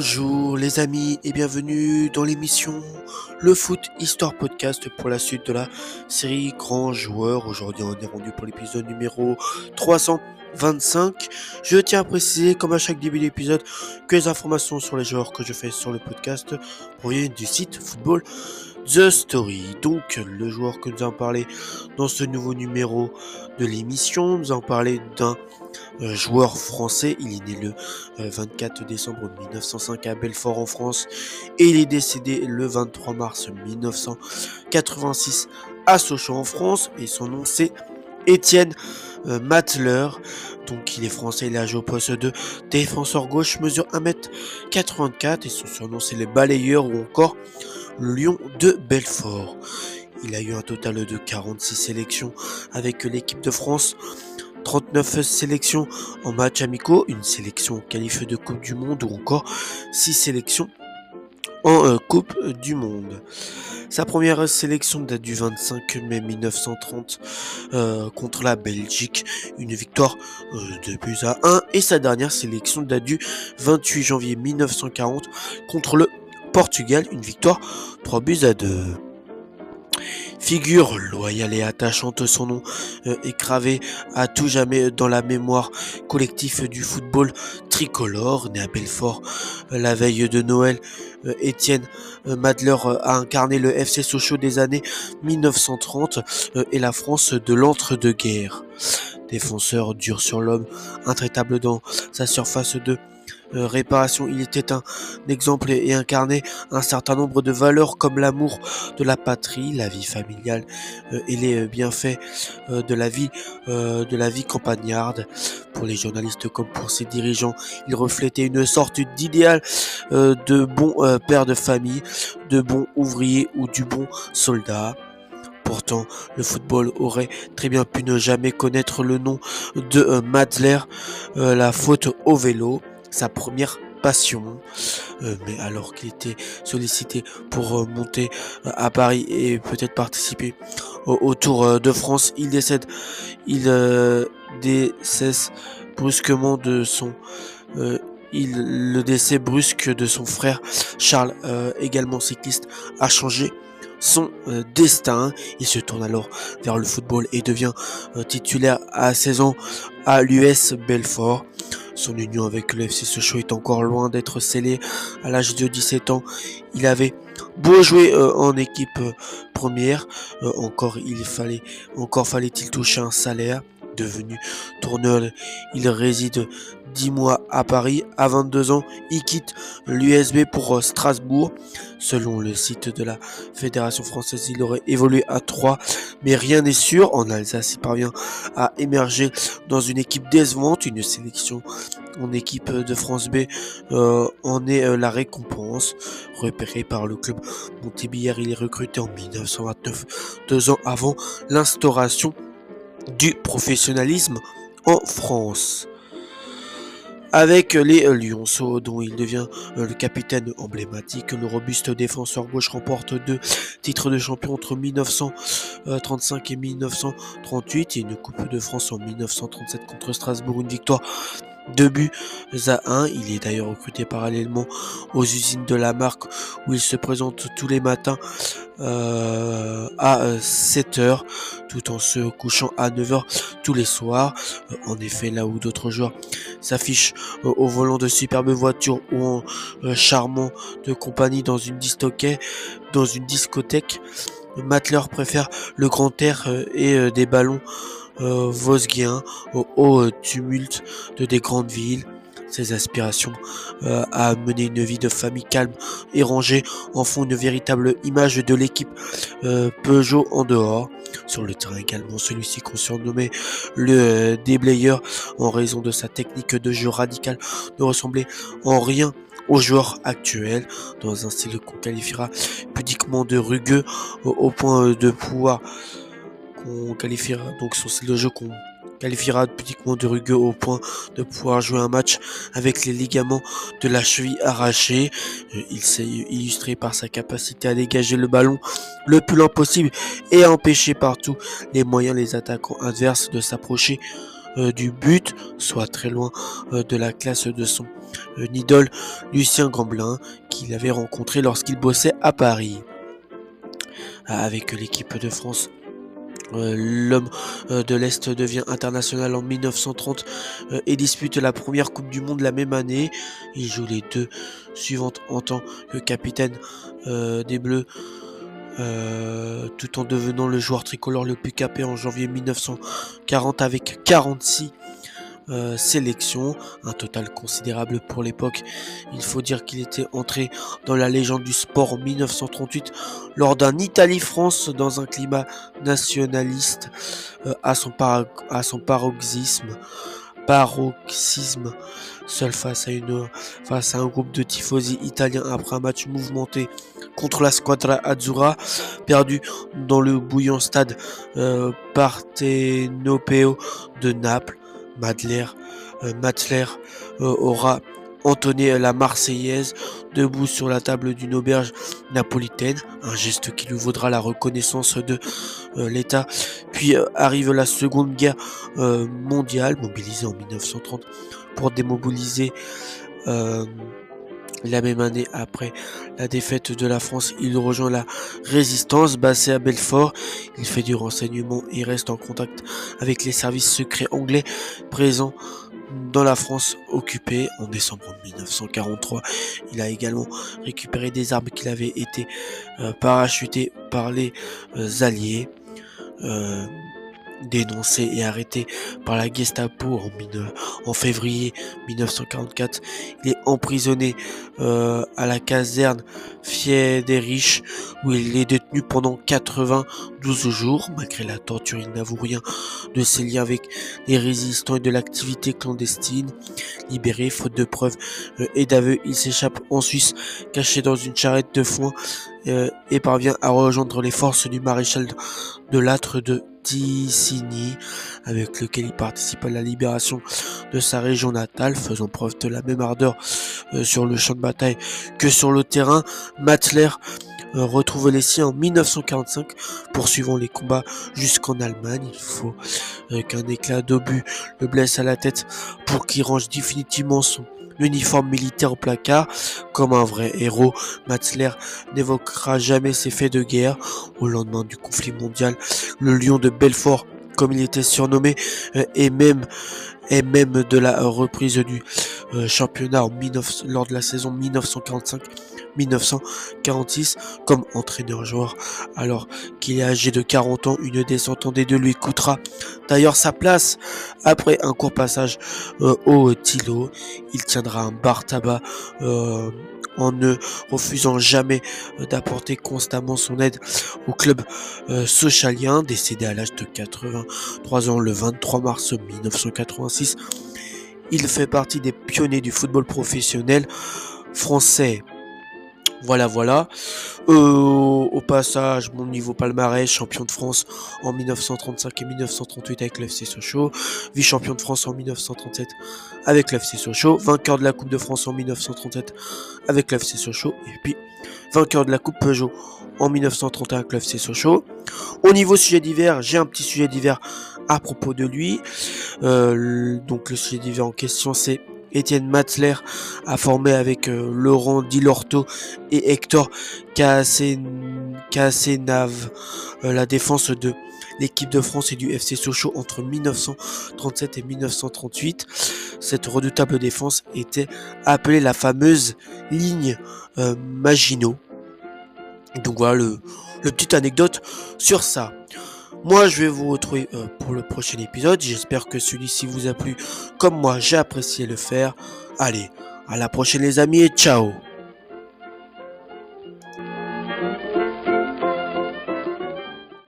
Bonjour les amis et bienvenue dans l'émission Le Foot Histoire Podcast pour la suite de la série Grand Joueur. Aujourd'hui on est rendu pour l'épisode numéro 325. Je tiens à préciser comme à chaque début d'épisode que les informations sur les joueurs que je fais sur le podcast proviennent du site Football The Story. Donc le joueur que nous allons parler dans ce nouveau numéro de l'émission, nous allons parler d'un joueur français. Il est né le 24 euh, décembre 1905 à Belfort en France et il est décédé le 23 mars 1986 à Sochaux en France et son nom c'est Étienne euh, Matler. Donc il est français, il a joué au poste de défenseur gauche, mesure 1m84 et son surnom c'est les balayeurs ou encore Lion de Belfort. Il a eu un total de 46 sélections avec l'équipe de France 39 sélections en match amicaux, une sélection qualifiée de Coupe du Monde ou encore 6 sélections en euh, Coupe du Monde. Sa première sélection date du 25 mai 1930 euh, contre la Belgique, une victoire euh, de buts à 1 et sa dernière sélection date du 28 janvier 1940 contre le Portugal, une victoire 3 buts à 2. Figure loyale et attachante, son nom euh, est gravé à tout jamais dans la mémoire collective du football tricolore. Né à Belfort euh, la veille de Noël, euh, Étienne Madler a incarné le FC Sochaux des années 1930 et la France de l'entre-deux-guerres. Défenseur dur sur l'homme, intraitable dans sa surface de euh, réparation. Il était un exemple et incarnait un certain nombre de valeurs comme l'amour de la patrie, la vie familiale euh, et les bienfaits euh, de la vie de la vie campagnarde. Pour les journalistes comme pour ses dirigeants, il reflétait une sorte d'idéal de bon père de famille, de bon ouvrier ou du bon soldat. Pourtant, le football aurait très bien pu ne jamais connaître le nom de Madler, la faute au vélo sa première passion. Euh, mais alors qu'il était sollicité pour euh, monter euh, à Paris et peut-être participer au, Tour de France, il décède. Il décesse brusquement de son. il, le décès brusque de son frère Charles, également cycliste, a changé son destin. Il se tourne alors vers le football et devient titulaire à 16 ans à l'US Belfort. Son union avec le FC Sochaux est encore loin d'être scellée. À l'âge de 17 ans, il avait beau jouer euh, en équipe euh, première, euh, encore il fallait, encore fallait-il toucher un salaire. Devenu tourneur, il réside 10 mois à Paris. À 22 ans, il quitte l'USB pour Strasbourg. Selon le site de la Fédération française, il aurait évolué à 3, mais rien n'est sûr. En Alsace, il parvient à émerger dans une équipe décevante, une sélection en équipe de France B euh, en est euh, la récompense. Repéré par le club Montébillard, il est recruté en 1929, deux ans avant l'instauration du professionnalisme en France avec les Lyonceaux dont il devient le capitaine emblématique. Le robuste défenseur gauche remporte deux titres de champion entre 1935 et 1938 et une Coupe de France en 1937 contre Strasbourg, une victoire 2 buts à 1. Il est d'ailleurs recruté parallèlement aux usines de la marque où il se présente tous les matins euh, à 7h euh, tout en se couchant à 9h tous les soirs. Euh, en effet, là où d'autres joueurs s'affichent au volant de superbes voitures ou en charmant de compagnie dans une dans une discothèque, Matler préfère le grand air et des ballons vosgien au haut euh, tumulte de des grandes villes. Ses aspirations euh, à mener une vie de famille calme et rangée en font une véritable image de l'équipe Peugeot en dehors. Sur le terrain également, celui-ci qu'on surnommait le déblayeur en raison de sa technique de jeu radicale ne ressemblait en rien au joueur actuel dans un style qu'on qualifiera pudiquement de rugueux au point de pouvoir qu'on qualifiera, donc son style de jeu qu'on qualifiera politiquement de rugueux au point de pouvoir jouer un match avec les ligaments de la cheville arrachés. Euh, il s'est illustré par sa capacité à dégager le ballon le plus lent possible et à empêcher partout les moyens les attaquants adverses de s'approcher du but, soit très loin de la classe de son idole Lucien Gamblin, qu'il avait rencontré lorsqu'il bossait à Paris. Avec l'équipe de France euh, l'homme euh, de l'Est devient international en 1930 euh, et dispute la première Coupe du Monde la même année. Il joue les deux suivantes en tant que capitaine des Bleus. tout en devenant le joueur tricolore le plus capé en janvier 1940 avec 46 euh, sélection, un total considérable pour l'époque. Il faut dire qu'il était entré dans la légende du sport en 1938 lors d'un Italie-France dans un climat nationaliste euh, à, son à son paroxysme paroxysme seul face à une face à un groupe de tifosi italiens après un match mouvementé contre la Squadra Azzurra perdu dans le bouillant stade euh, Partenopeo de Naples Madler, euh, euh, aura entonné la Marseillaise debout sur la table d'une auberge napolitaine, un geste qui lui vaudra la reconnaissance de euh, l'État. Puis arrive la Seconde Guerre mondiale, mobilisée en 1930 pour démobiliser la même année, après la défaite de la France, il rejoint la résistance basée à Belfort. Il fait du renseignement et reste en contact avec les services secrets anglais présents dans la France occupée en décembre 1943. Il a également récupéré des armes qui avaient été euh, parachutées par les euh, Alliés. Euh, dénoncé et arrêté par la Gestapo en, février 1944. Il est emprisonné euh, à la caserne Fiederich où il est détenu pendant 92 jours. Malgré la torture, il n'avoue rien de ses liens avec les résistants et de l'activité clandestine. Libéré, faute de preuves euh, et d'aveux, il s'échappe en Suisse, caché dans une charrette de foin euh, et parvient à rejoindre les forces du maréchal de Lattre de Ticini, avec lequel il participe à la libération de sa région natale, faisant preuve de la même ardeur euh, sur le champ de bataille que sur le terrain. Matler euh, retrouve les siens en 1945, poursuivant les combats jusqu'en Allemagne. Il faut qu'un éclat d'obus le blesse à la tête pour qu'il range définitivement son l'uniforme militaire au placard. Comme un vrai héros, Matzler n'évoquera jamais ses faits de guerre. Au lendemain du conflit mondial, le lion de Belfort, comme il était surnommé, euh, et même et même de la reprise du euh, championnat en 19, lors de la saison 1945-1946 comme entraîneur-joueur. Alors qu'il est âgé de 40 ans, une des de lui coûtera d'ailleurs sa place. Après un court passage euh, au Tilo, il tiendra un bar tabac. Euh, en ne refusant jamais d'apporter constamment son aide au club euh, socialien, décédé à l'âge de 83 ans le 23 mars 1986. Il fait partie des pionniers du football professionnel français. Voilà, voilà. Euh, au passage, mon niveau palmarès, champion de France en 1935 et 1938 avec l'FC Sochaux, vice-champion de France en 1937 avec l'FC Sochaux, vainqueur de la Coupe de France en 1937 avec l'FC Sochaux, et puis vainqueur de la Coupe Peugeot en 1931 avec l'FC Sochaux. Au niveau sujet d'hiver, j'ai un petit sujet d'hiver à propos de lui. Euh, donc le sujet d'hiver en question, c'est Étienne Matzler a formé avec euh, Laurent Dilorto et Hector Cassenav euh, la défense de l'équipe de France et du FC Sochaux entre 1937 et 1938. Cette redoutable défense était appelée la fameuse ligne euh, Maginot. Donc voilà le, le petite anecdote sur ça. Moi, je vais vous retrouver euh, pour le prochain épisode. J'espère que celui-ci vous a plu. Comme moi, j'ai apprécié le faire. Allez, à la prochaine les amis et ciao